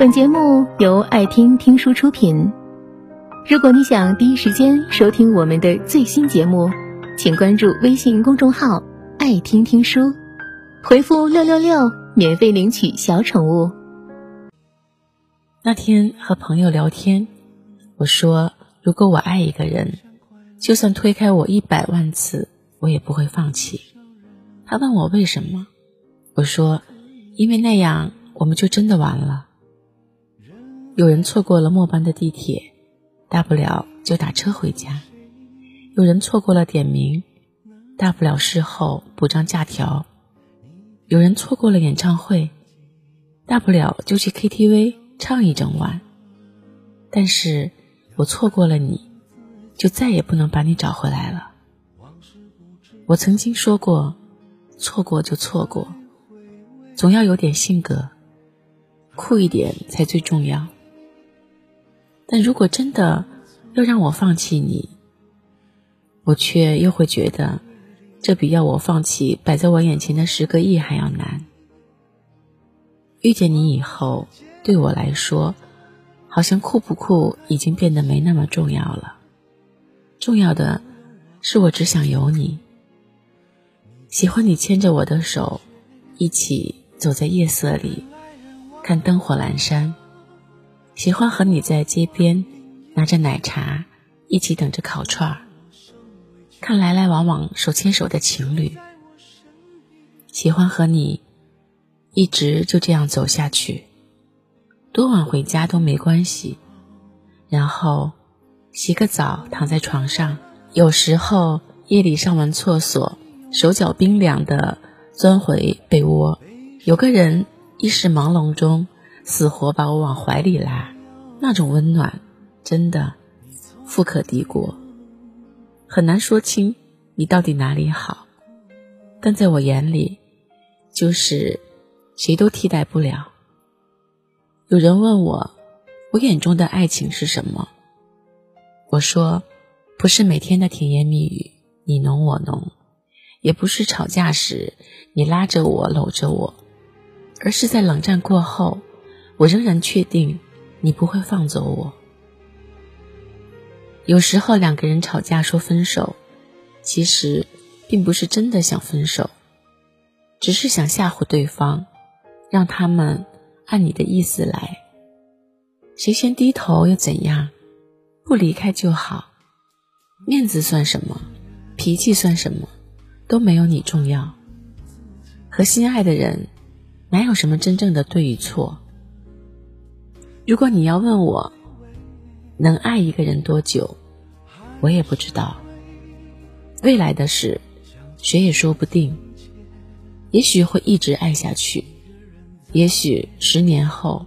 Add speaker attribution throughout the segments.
Speaker 1: 本节目由爱听听书出品。如果你想第一时间收听我们的最新节目，请关注微信公众号“爱听听书”，回复“六六六”免费领取小宠物。
Speaker 2: 那天和朋友聊天，我说：“如果我爱一个人，就算推开我一百万次，我也不会放弃。”他问我为什么，我说：“因为那样我们就真的完了。”有人错过了末班的地铁，大不了就打车回家；有人错过了点名，大不了事后补张假条；有人错过了演唱会，大不了就去 KTV 唱一整晚。但是我错过了你，就再也不能把你找回来了。我曾经说过，错过就错过，总要有点性格，酷一点才最重要。但如果真的要让我放弃你，我却又会觉得，这比要我放弃摆在我眼前的十个亿还要难。遇见你以后，对我来说，好像酷不酷已经变得没那么重要了。重要的是，我只想有你，喜欢你牵着我的手，一起走在夜色里，看灯火阑珊。喜欢和你在街边拿着奶茶，一起等着烤串儿，看来来往往手牵手的情侣。喜欢和你一直就这样走下去，多晚回家都没关系。然后洗个澡，躺在床上，有时候夜里上完厕所，手脚冰凉的钻回被窝，有个人一时朦胧中。死活把我往怀里拉，那种温暖，真的富可敌国。很难说清你到底哪里好，但在我眼里，就是谁都替代不了。有人问我，我眼中的爱情是什么？我说，不是每天的甜言蜜语，你侬我侬，也不是吵架时你拉着我搂着我，而是在冷战过后。我仍然确定，你不会放走我。有时候两个人吵架说分手，其实并不是真的想分手，只是想吓唬对方，让他们按你的意思来。谁先低头又怎样？不离开就好。面子算什么？脾气算什么？都没有你重要。和心爱的人，哪有什么真正的对与错？如果你要问我能爱一个人多久，我也不知道。未来的事，谁也说不定。也许会一直爱下去，也许十年后，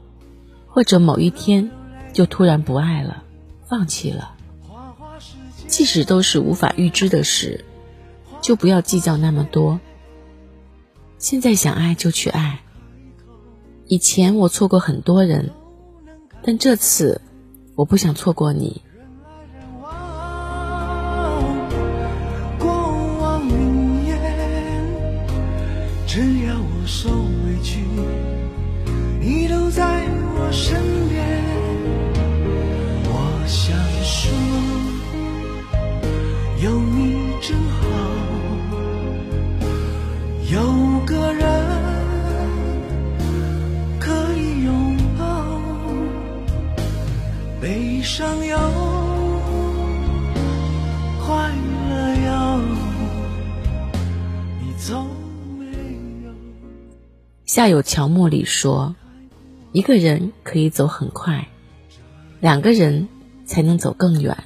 Speaker 2: 或者某一天，就突然不爱了，放弃了。即使都是无法预知的事，就不要计较那么多。现在想爱就去爱。以前我错过很多人。但这次，我不想错过你。
Speaker 3: 过往云烟，只要我受委屈，你都在我身边。上有快乐有，你从没有。
Speaker 2: 夏有乔木里说：“一个人可以走很快，两个人才能走更远。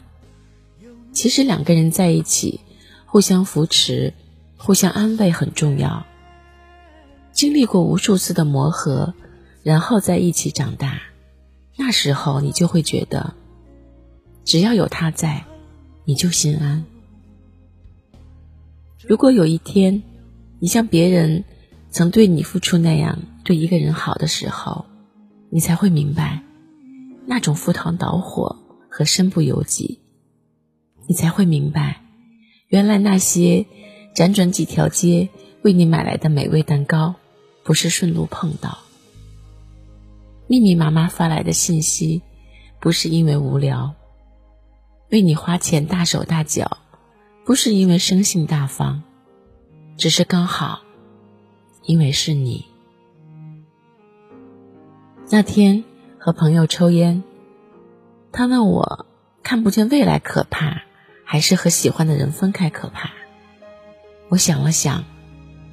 Speaker 2: 其实两个人在一起，互相扶持、互相安慰很重要。经历过无数次的磨合，然后在一起长大，那时候你就会觉得。”只要有他在，你就心安。如果有一天，你像别人曾对你付出那样对一个人好的时候，你才会明白，那种赴汤蹈火和身不由己。你才会明白，原来那些辗转几条街为你买来的美味蛋糕，不是顺路碰到。密密麻麻发来的信息，不是因为无聊；为你花钱大手大脚，不是因为生性大方，只是刚好，因为是你。那天和朋友抽烟，他问我看不见未来可怕，还是和喜欢的人分开可怕？我想了想，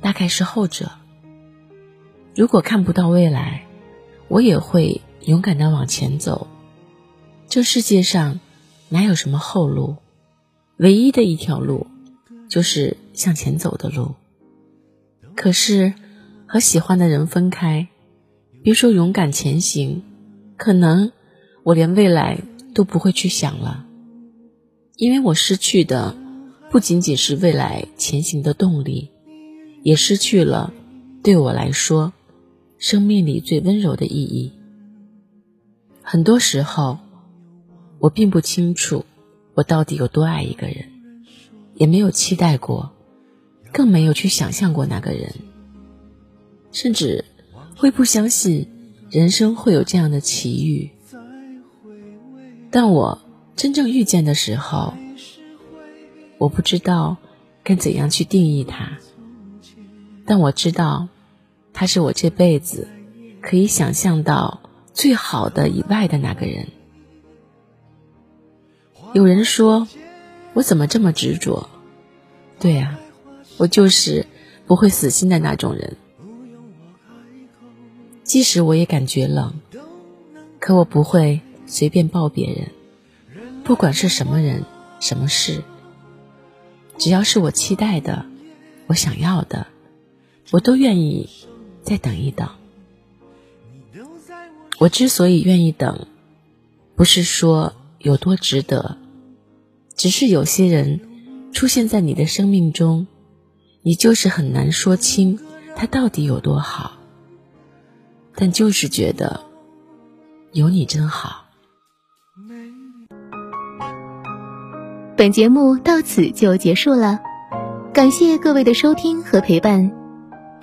Speaker 2: 大概是后者。如果看不到未来，我也会勇敢的往前走。这世界上哪有什么后路？唯一的一条路，就是向前走的路。可是和喜欢的人分开，别说勇敢前行，可能我连未来都不会去想了，因为我失去的不仅仅是未来前行的动力，也失去了对我来说。生命里最温柔的意义。很多时候，我并不清楚我到底有多爱一个人，也没有期待过，更没有去想象过那个人，甚至会不相信人生会有这样的奇遇。但我真正遇见的时候，我不知道该怎样去定义他，但我知道。他是我这辈子可以想象到最好的以外的那个人。有人说，我怎么这么执着？对啊，我就是不会死心的那种人。即使我也感觉冷，可我不会随便抱别人，不管是什么人、什么事，只要是我期待的、我想要的，我都愿意。再等一等。我之所以愿意等，不是说有多值得，只是有些人出现在你的生命中，你就是很难说清他到底有多好，但就是觉得有你真好。
Speaker 1: 本节目到此就结束了，感谢各位的收听和陪伴。